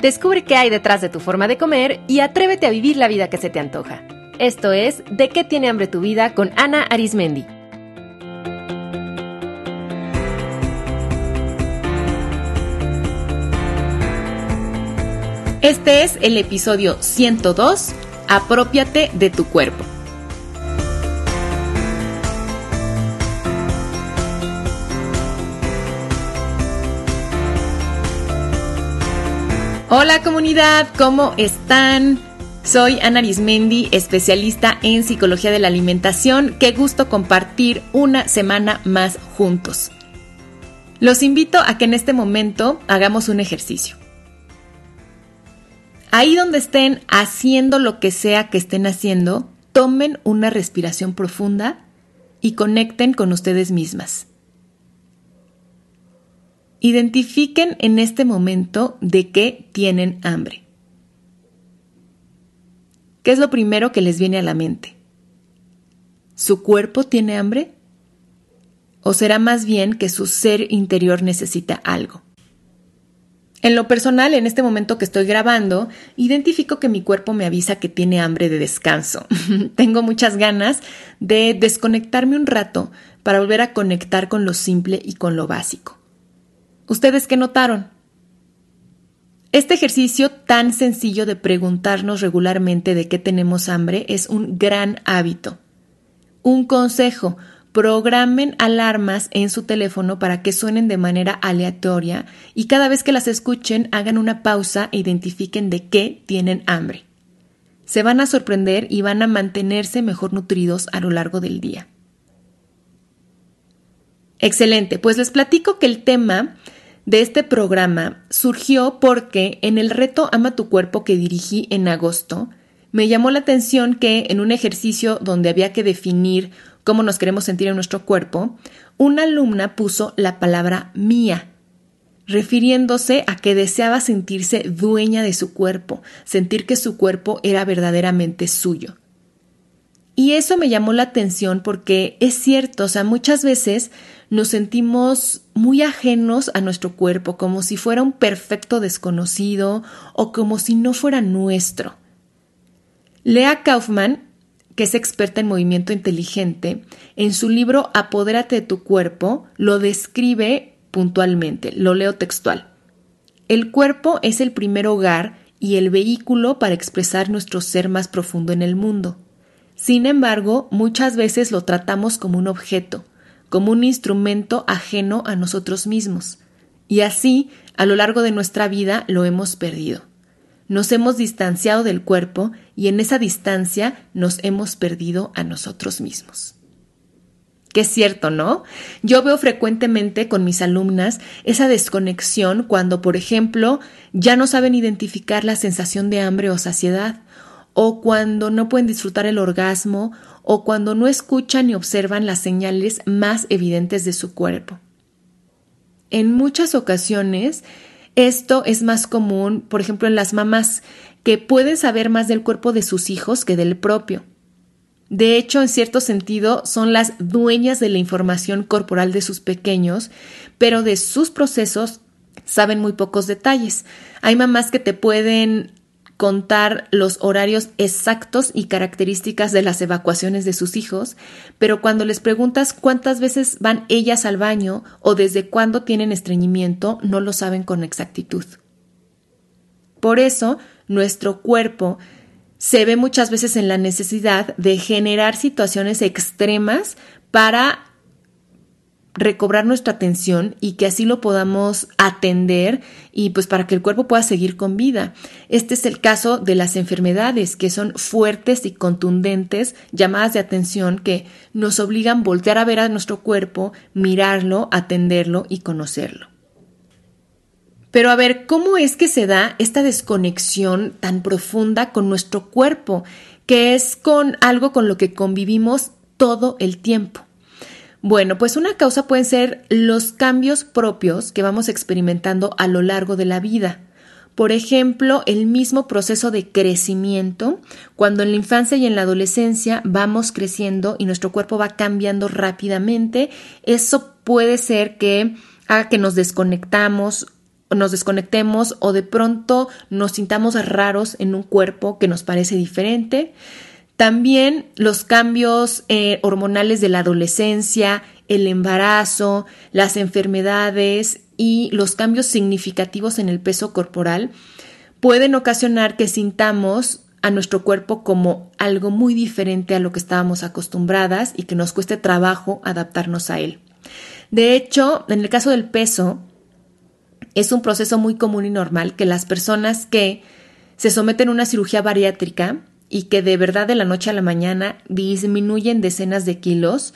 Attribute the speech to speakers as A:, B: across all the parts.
A: Descubre qué hay detrás de tu forma de comer y atrévete a vivir la vida que se te antoja. Esto es De qué tiene hambre tu vida con Ana Arismendi. Este es el episodio 102, Apropiate de tu cuerpo. Hola comunidad, ¿cómo están? Soy Ana Arismendi, especialista en psicología de la alimentación. Qué gusto compartir una semana más juntos. Los invito a que en este momento hagamos un ejercicio. Ahí donde estén haciendo lo que sea que estén haciendo, tomen una respiración profunda y conecten con ustedes mismas. Identifiquen en este momento de qué tienen hambre. ¿Qué es lo primero que les viene a la mente? ¿Su cuerpo tiene hambre? ¿O será más bien que su ser interior necesita algo? En lo personal, en este momento que estoy grabando, identifico que mi cuerpo me avisa que tiene hambre de descanso. Tengo muchas ganas de desconectarme un rato para volver a conectar con lo simple y con lo básico. ¿Ustedes qué notaron? Este ejercicio tan sencillo de preguntarnos regularmente de qué tenemos hambre es un gran hábito. Un consejo, programen alarmas en su teléfono para que suenen de manera aleatoria y cada vez que las escuchen hagan una pausa e identifiquen de qué tienen hambre. Se van a sorprender y van a mantenerse mejor nutridos a lo largo del día. Excelente, pues les platico que el tema de este programa surgió porque en el reto Ama tu cuerpo que dirigí en agosto, me llamó la atención que en un ejercicio donde había que definir cómo nos queremos sentir en nuestro cuerpo, una alumna puso la palabra mía, refiriéndose a que deseaba sentirse dueña de su cuerpo, sentir que su cuerpo era verdaderamente suyo. Y eso me llamó la atención porque es cierto, o sea, muchas veces nos sentimos muy ajenos a nuestro cuerpo, como si fuera un perfecto desconocido o como si no fuera nuestro. Lea Kaufman, que es experta en movimiento inteligente, en su libro Apodérate de tu cuerpo, lo describe puntualmente, lo leo textual. El cuerpo es el primer hogar y el vehículo para expresar nuestro ser más profundo en el mundo. Sin embargo, muchas veces lo tratamos como un objeto, como un instrumento ajeno a nosotros mismos. Y así, a lo largo de nuestra vida, lo hemos perdido. Nos hemos distanciado del cuerpo y en esa distancia nos hemos perdido a nosotros mismos. Que es cierto, ¿no? Yo veo frecuentemente con mis alumnas esa desconexión cuando, por ejemplo, ya no saben identificar la sensación de hambre o saciedad, o cuando no pueden disfrutar el orgasmo o cuando no escuchan ni observan las señales más evidentes de su cuerpo. En muchas ocasiones esto es más común, por ejemplo, en las mamás, que pueden saber más del cuerpo de sus hijos que del propio. De hecho, en cierto sentido, son las dueñas de la información corporal de sus pequeños, pero de sus procesos saben muy pocos detalles. Hay mamás que te pueden contar los horarios exactos y características de las evacuaciones de sus hijos, pero cuando les preguntas cuántas veces van ellas al baño o desde cuándo tienen estreñimiento, no lo saben con exactitud. Por eso, nuestro cuerpo se ve muchas veces en la necesidad de generar situaciones extremas para recobrar nuestra atención y que así lo podamos atender y pues para que el cuerpo pueda seguir con vida. Este es el caso de las enfermedades que son fuertes y contundentes, llamadas de atención que nos obligan a voltear a ver a nuestro cuerpo, mirarlo, atenderlo y conocerlo. Pero a ver, ¿cómo es que se da esta desconexión tan profunda con nuestro cuerpo, que es con algo con lo que convivimos todo el tiempo? Bueno, pues una causa pueden ser los cambios propios que vamos experimentando a lo largo de la vida. Por ejemplo, el mismo proceso de crecimiento, cuando en la infancia y en la adolescencia vamos creciendo y nuestro cuerpo va cambiando rápidamente, eso puede ser que haga que nos desconectamos nos desconectemos o de pronto nos sintamos raros en un cuerpo que nos parece diferente. También los cambios eh, hormonales de la adolescencia, el embarazo, las enfermedades y los cambios significativos en el peso corporal pueden ocasionar que sintamos a nuestro cuerpo como algo muy diferente a lo que estábamos acostumbradas y que nos cueste trabajo adaptarnos a él. De hecho, en el caso del peso, es un proceso muy común y normal que las personas que se someten a una cirugía bariátrica y que de verdad de la noche a la mañana disminuyen decenas de kilos,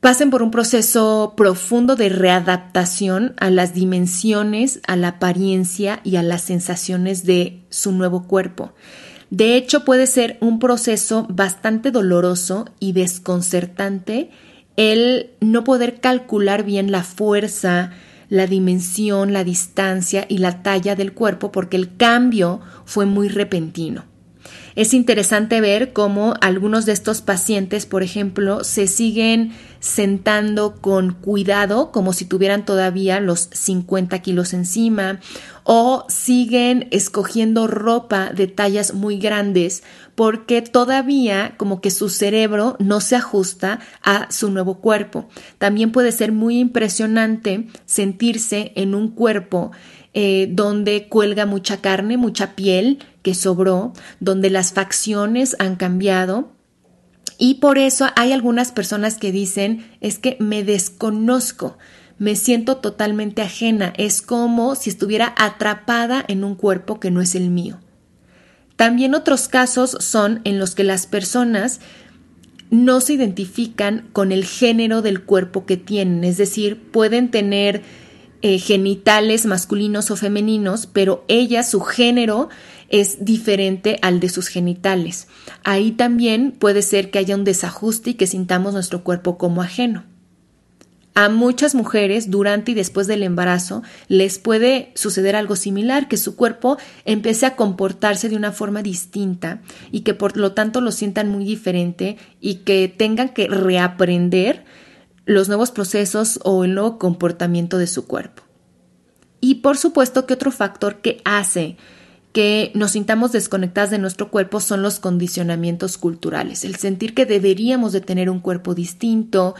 A: pasen por un proceso profundo de readaptación a las dimensiones, a la apariencia y a las sensaciones de su nuevo cuerpo. De hecho, puede ser un proceso bastante doloroso y desconcertante el no poder calcular bien la fuerza, la dimensión, la distancia y la talla del cuerpo porque el cambio fue muy repentino. Es interesante ver cómo algunos de estos pacientes, por ejemplo, se siguen sentando con cuidado, como si tuvieran todavía los 50 kilos encima, o siguen escogiendo ropa de tallas muy grandes porque todavía como que su cerebro no se ajusta a su nuevo cuerpo. También puede ser muy impresionante sentirse en un cuerpo eh, donde cuelga mucha carne, mucha piel que sobró, donde las facciones han cambiado. Y por eso hay algunas personas que dicen, es que me desconozco, me siento totalmente ajena, es como si estuviera atrapada en un cuerpo que no es el mío. También otros casos son en los que las personas no se identifican con el género del cuerpo que tienen, es decir, pueden tener eh, genitales masculinos o femeninos, pero ella, su género, es diferente al de sus genitales. Ahí también puede ser que haya un desajuste y que sintamos nuestro cuerpo como ajeno. A muchas mujeres durante y después del embarazo les puede suceder algo similar, que su cuerpo empiece a comportarse de una forma distinta y que por lo tanto lo sientan muy diferente y que tengan que reaprender los nuevos procesos o el nuevo comportamiento de su cuerpo. Y por supuesto que otro factor que hace que nos sintamos desconectadas de nuestro cuerpo son los condicionamientos culturales, el sentir que deberíamos de tener un cuerpo distinto,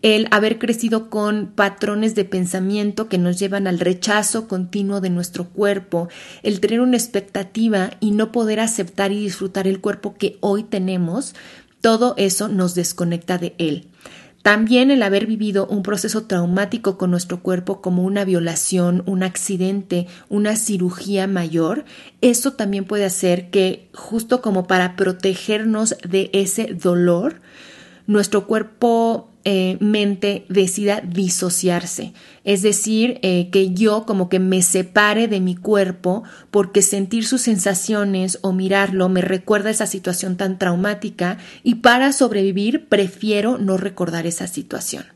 A: el haber crecido con patrones de pensamiento que nos llevan al rechazo continuo de nuestro cuerpo, el tener una expectativa y no poder aceptar y disfrutar el cuerpo que hoy tenemos, todo eso nos desconecta de él. También el haber vivido un proceso traumático con nuestro cuerpo como una violación, un accidente, una cirugía mayor, eso también puede hacer que justo como para protegernos de ese dolor, nuestro cuerpo eh, mente decida disociarse. Es decir, eh, que yo como que me separe de mi cuerpo porque sentir sus sensaciones o mirarlo me recuerda esa situación tan traumática y para sobrevivir prefiero no recordar esa situación.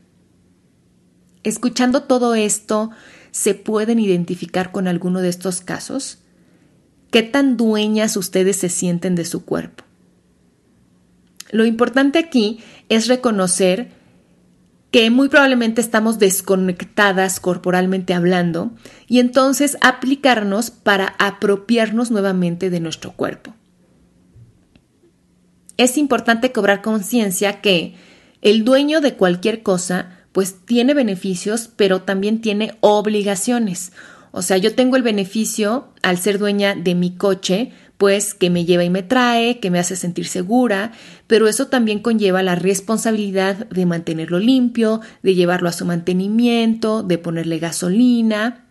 A: Escuchando todo esto, ¿se pueden identificar con alguno de estos casos? ¿Qué tan dueñas ustedes se sienten de su cuerpo? Lo importante aquí es reconocer que muy probablemente estamos desconectadas corporalmente hablando y entonces aplicarnos para apropiarnos nuevamente de nuestro cuerpo. Es importante cobrar conciencia que el dueño de cualquier cosa pues tiene beneficios, pero también tiene obligaciones. O sea, yo tengo el beneficio al ser dueña de mi coche, pues que me lleva y me trae, que me hace sentir segura, pero eso también conlleva la responsabilidad de mantenerlo limpio, de llevarlo a su mantenimiento, de ponerle gasolina.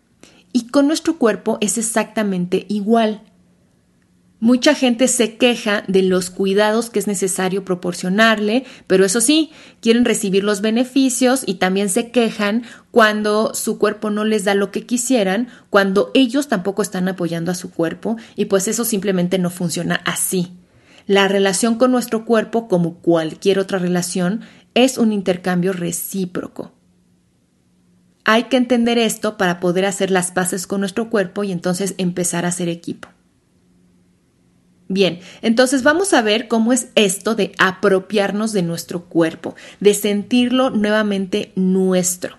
A: Y con nuestro cuerpo es exactamente igual. Mucha gente se queja de los cuidados que es necesario proporcionarle, pero eso sí, quieren recibir los beneficios y también se quejan cuando su cuerpo no les da lo que quisieran, cuando ellos tampoco están apoyando a su cuerpo y pues eso simplemente no funciona así. La relación con nuestro cuerpo, como cualquier otra relación, es un intercambio recíproco. Hay que entender esto para poder hacer las paces con nuestro cuerpo y entonces empezar a ser equipo. Bien, entonces vamos a ver cómo es esto de apropiarnos de nuestro cuerpo, de sentirlo nuevamente nuestro.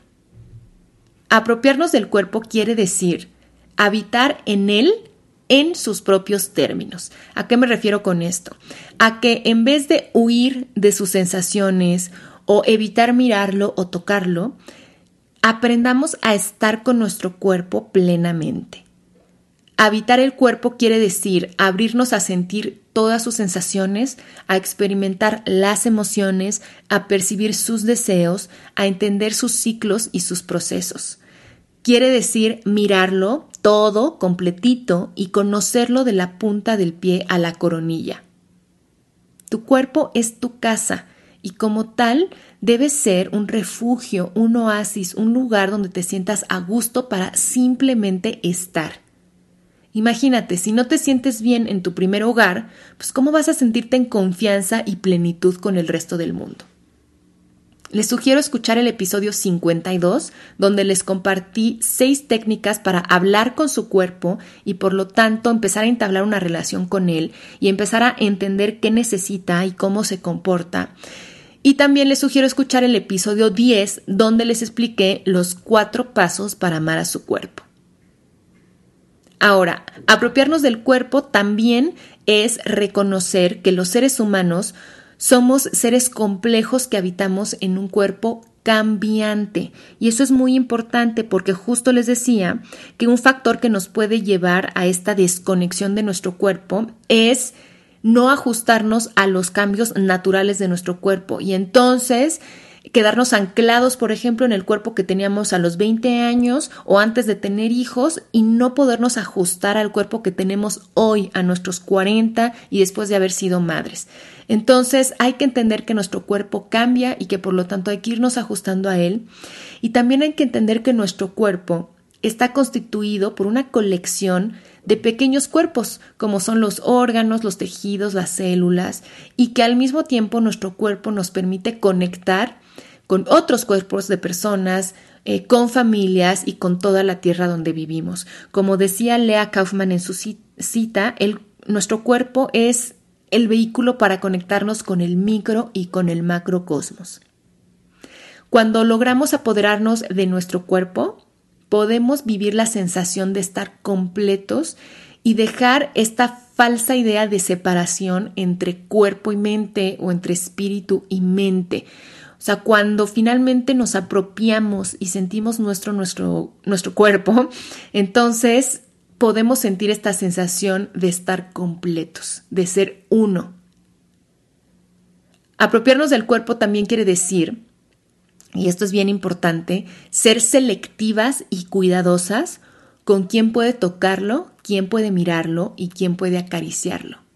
A: Apropiarnos del cuerpo quiere decir habitar en él en sus propios términos. ¿A qué me refiero con esto? A que en vez de huir de sus sensaciones o evitar mirarlo o tocarlo, aprendamos a estar con nuestro cuerpo plenamente. Habitar el cuerpo quiere decir abrirnos a sentir todas sus sensaciones, a experimentar las emociones, a percibir sus deseos, a entender sus ciclos y sus procesos. Quiere decir mirarlo todo completito y conocerlo de la punta del pie a la coronilla. Tu cuerpo es tu casa y como tal debe ser un refugio, un oasis, un lugar donde te sientas a gusto para simplemente estar. Imagínate, si no te sientes bien en tu primer hogar, pues cómo vas a sentirte en confianza y plenitud con el resto del mundo. Les sugiero escuchar el episodio 52, donde les compartí seis técnicas para hablar con su cuerpo y por lo tanto empezar a entablar una relación con él y empezar a entender qué necesita y cómo se comporta. Y también les sugiero escuchar el episodio 10, donde les expliqué los cuatro pasos para amar a su cuerpo. Ahora, apropiarnos del cuerpo también es reconocer que los seres humanos somos seres complejos que habitamos en un cuerpo cambiante. Y eso es muy importante porque justo les decía que un factor que nos puede llevar a esta desconexión de nuestro cuerpo es no ajustarnos a los cambios naturales de nuestro cuerpo. Y entonces quedarnos anclados, por ejemplo, en el cuerpo que teníamos a los 20 años o antes de tener hijos y no podernos ajustar al cuerpo que tenemos hoy a nuestros 40 y después de haber sido madres. Entonces hay que entender que nuestro cuerpo cambia y que por lo tanto hay que irnos ajustando a él. Y también hay que entender que nuestro cuerpo está constituido por una colección de pequeños cuerpos, como son los órganos, los tejidos, las células, y que al mismo tiempo nuestro cuerpo nos permite conectar con otros cuerpos de personas, eh, con familias y con toda la tierra donde vivimos. Como decía Lea Kaufman en su cita, nuestro cuerpo es el vehículo para conectarnos con el micro y con el macrocosmos. Cuando logramos apoderarnos de nuestro cuerpo, podemos vivir la sensación de estar completos y dejar esta falsa idea de separación entre cuerpo y mente o entre espíritu y mente. O sea, cuando finalmente nos apropiamos y sentimos nuestro, nuestro, nuestro cuerpo, entonces podemos sentir esta sensación de estar completos, de ser uno. Apropiarnos del cuerpo también quiere decir, y esto es bien importante, ser selectivas y cuidadosas con quién puede tocarlo, quién puede mirarlo y quién puede acariciarlo.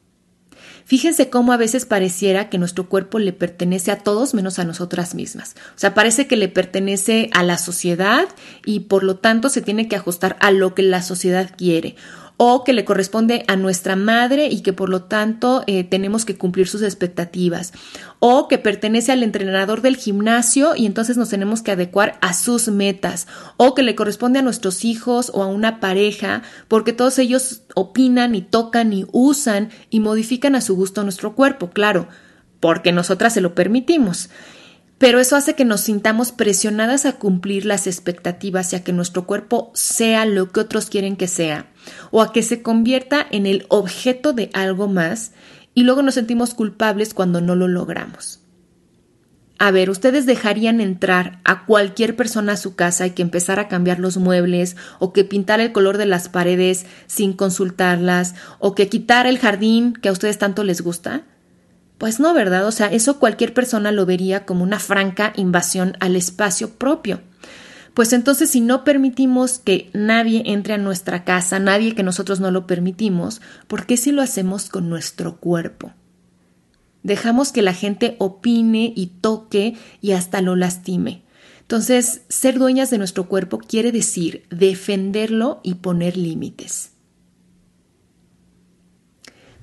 A: Fíjense cómo a veces pareciera que nuestro cuerpo le pertenece a todos menos a nosotras mismas. O sea, parece que le pertenece a la sociedad y por lo tanto se tiene que ajustar a lo que la sociedad quiere o que le corresponde a nuestra madre y que por lo tanto eh, tenemos que cumplir sus expectativas, o que pertenece al entrenador del gimnasio y entonces nos tenemos que adecuar a sus metas, o que le corresponde a nuestros hijos o a una pareja, porque todos ellos opinan y tocan y usan y modifican a su gusto nuestro cuerpo, claro, porque nosotras se lo permitimos. Pero eso hace que nos sintamos presionadas a cumplir las expectativas y a que nuestro cuerpo sea lo que otros quieren que sea, o a que se convierta en el objeto de algo más, y luego nos sentimos culpables cuando no lo logramos. A ver, ¿ustedes dejarían entrar a cualquier persona a su casa y que empezara a cambiar los muebles o que pintara el color de las paredes sin consultarlas o que quitara el jardín que a ustedes tanto les gusta? Pues no, ¿verdad? O sea, eso cualquier persona lo vería como una franca invasión al espacio propio. Pues entonces si no permitimos que nadie entre a nuestra casa, nadie que nosotros no lo permitimos, ¿por qué si lo hacemos con nuestro cuerpo? Dejamos que la gente opine y toque y hasta lo lastime. Entonces, ser dueñas de nuestro cuerpo quiere decir defenderlo y poner límites.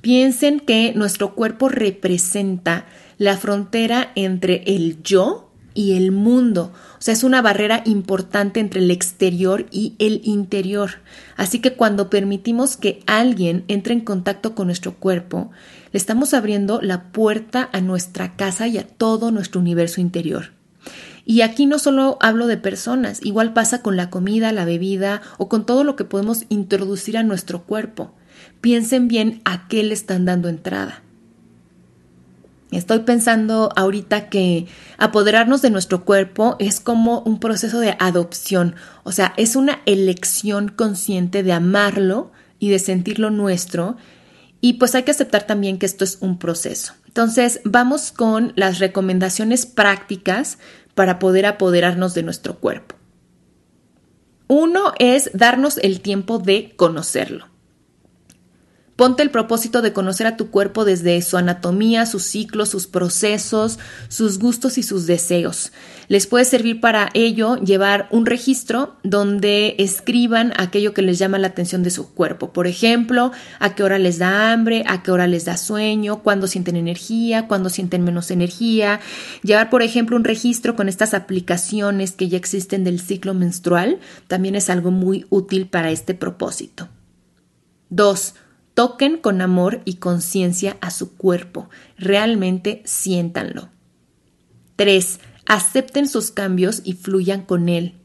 A: Piensen que nuestro cuerpo representa la frontera entre el yo y el mundo. O sea, es una barrera importante entre el exterior y el interior. Así que cuando permitimos que alguien entre en contacto con nuestro cuerpo, le estamos abriendo la puerta a nuestra casa y a todo nuestro universo interior. Y aquí no solo hablo de personas, igual pasa con la comida, la bebida o con todo lo que podemos introducir a nuestro cuerpo. Piensen bien a qué le están dando entrada. Estoy pensando ahorita que apoderarnos de nuestro cuerpo es como un proceso de adopción, o sea, es una elección consciente de amarlo y de sentirlo nuestro, y pues hay que aceptar también que esto es un proceso. Entonces, vamos con las recomendaciones prácticas para poder apoderarnos de nuestro cuerpo. Uno es darnos el tiempo de conocerlo. Ponte el propósito de conocer a tu cuerpo desde su anatomía, sus ciclos, sus procesos, sus gustos y sus deseos. Les puede servir para ello llevar un registro donde escriban aquello que les llama la atención de su cuerpo. Por ejemplo, a qué hora les da hambre, a qué hora les da sueño, cuándo sienten energía, cuándo sienten menos energía. Llevar, por ejemplo, un registro con estas aplicaciones que ya existen del ciclo menstrual también es algo muy útil para este propósito. 2 Toquen con amor y conciencia a su cuerpo. Realmente siéntanlo. 3. Acepten sus cambios y fluyan con él.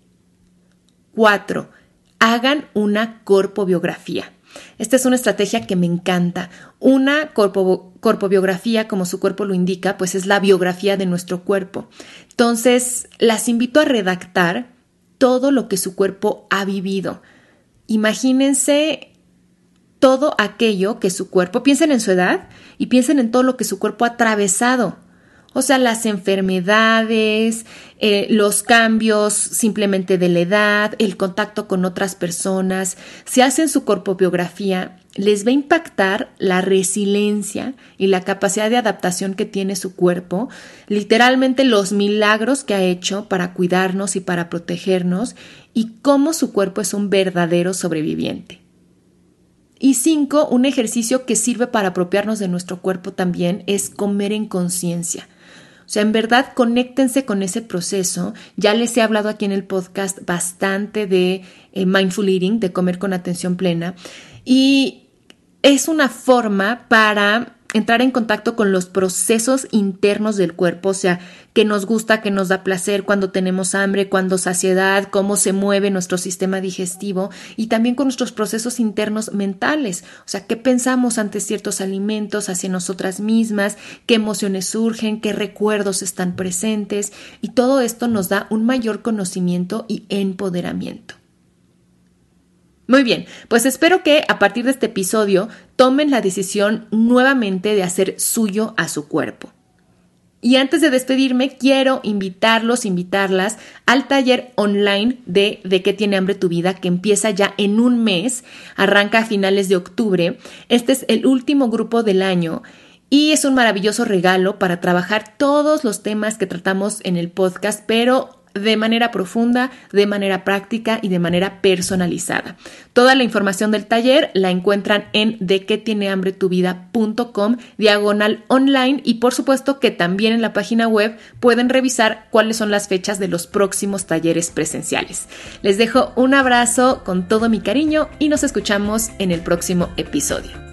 A: 4. Hagan una corpobiografía. Esta es una estrategia que me encanta. Una corpo, corpobiografía, como su cuerpo lo indica, pues es la biografía de nuestro cuerpo. Entonces, las invito a redactar todo lo que su cuerpo ha vivido. Imagínense todo aquello que su cuerpo, piensen en su edad y piensen en todo lo que su cuerpo ha atravesado. O sea, las enfermedades, eh, los cambios simplemente de la edad, el contacto con otras personas. Si hacen su corpobiografía, les va a impactar la resiliencia y la capacidad de adaptación que tiene su cuerpo, literalmente los milagros que ha hecho para cuidarnos y para protegernos y cómo su cuerpo es un verdadero sobreviviente. Y cinco, un ejercicio que sirve para apropiarnos de nuestro cuerpo también es comer en conciencia. O sea, en verdad, conéctense con ese proceso. Ya les he hablado aquí en el podcast bastante de eh, mindful eating, de comer con atención plena. Y es una forma para entrar en contacto con los procesos internos del cuerpo, o sea, qué nos gusta, qué nos da placer, cuando tenemos hambre, cuando saciedad, cómo se mueve nuestro sistema digestivo y también con nuestros procesos internos mentales, o sea, qué pensamos ante ciertos alimentos, hacia nosotras mismas, qué emociones surgen, qué recuerdos están presentes y todo esto nos da un mayor conocimiento y empoderamiento. Muy bien, pues espero que a partir de este episodio tomen la decisión nuevamente de hacer suyo a su cuerpo. Y antes de despedirme, quiero invitarlos, invitarlas al taller online de De qué tiene hambre tu vida, que empieza ya en un mes, arranca a finales de octubre. Este es el último grupo del año y es un maravilloso regalo para trabajar todos los temas que tratamos en el podcast, pero de manera profunda, de manera práctica y de manera personalizada. Toda la información del taller la encuentran en de que tiene hambre tu vida.com diagonal online y por supuesto que también en la página web pueden revisar cuáles son las fechas de los próximos talleres presenciales. Les dejo un abrazo con todo mi cariño y nos escuchamos en el próximo episodio.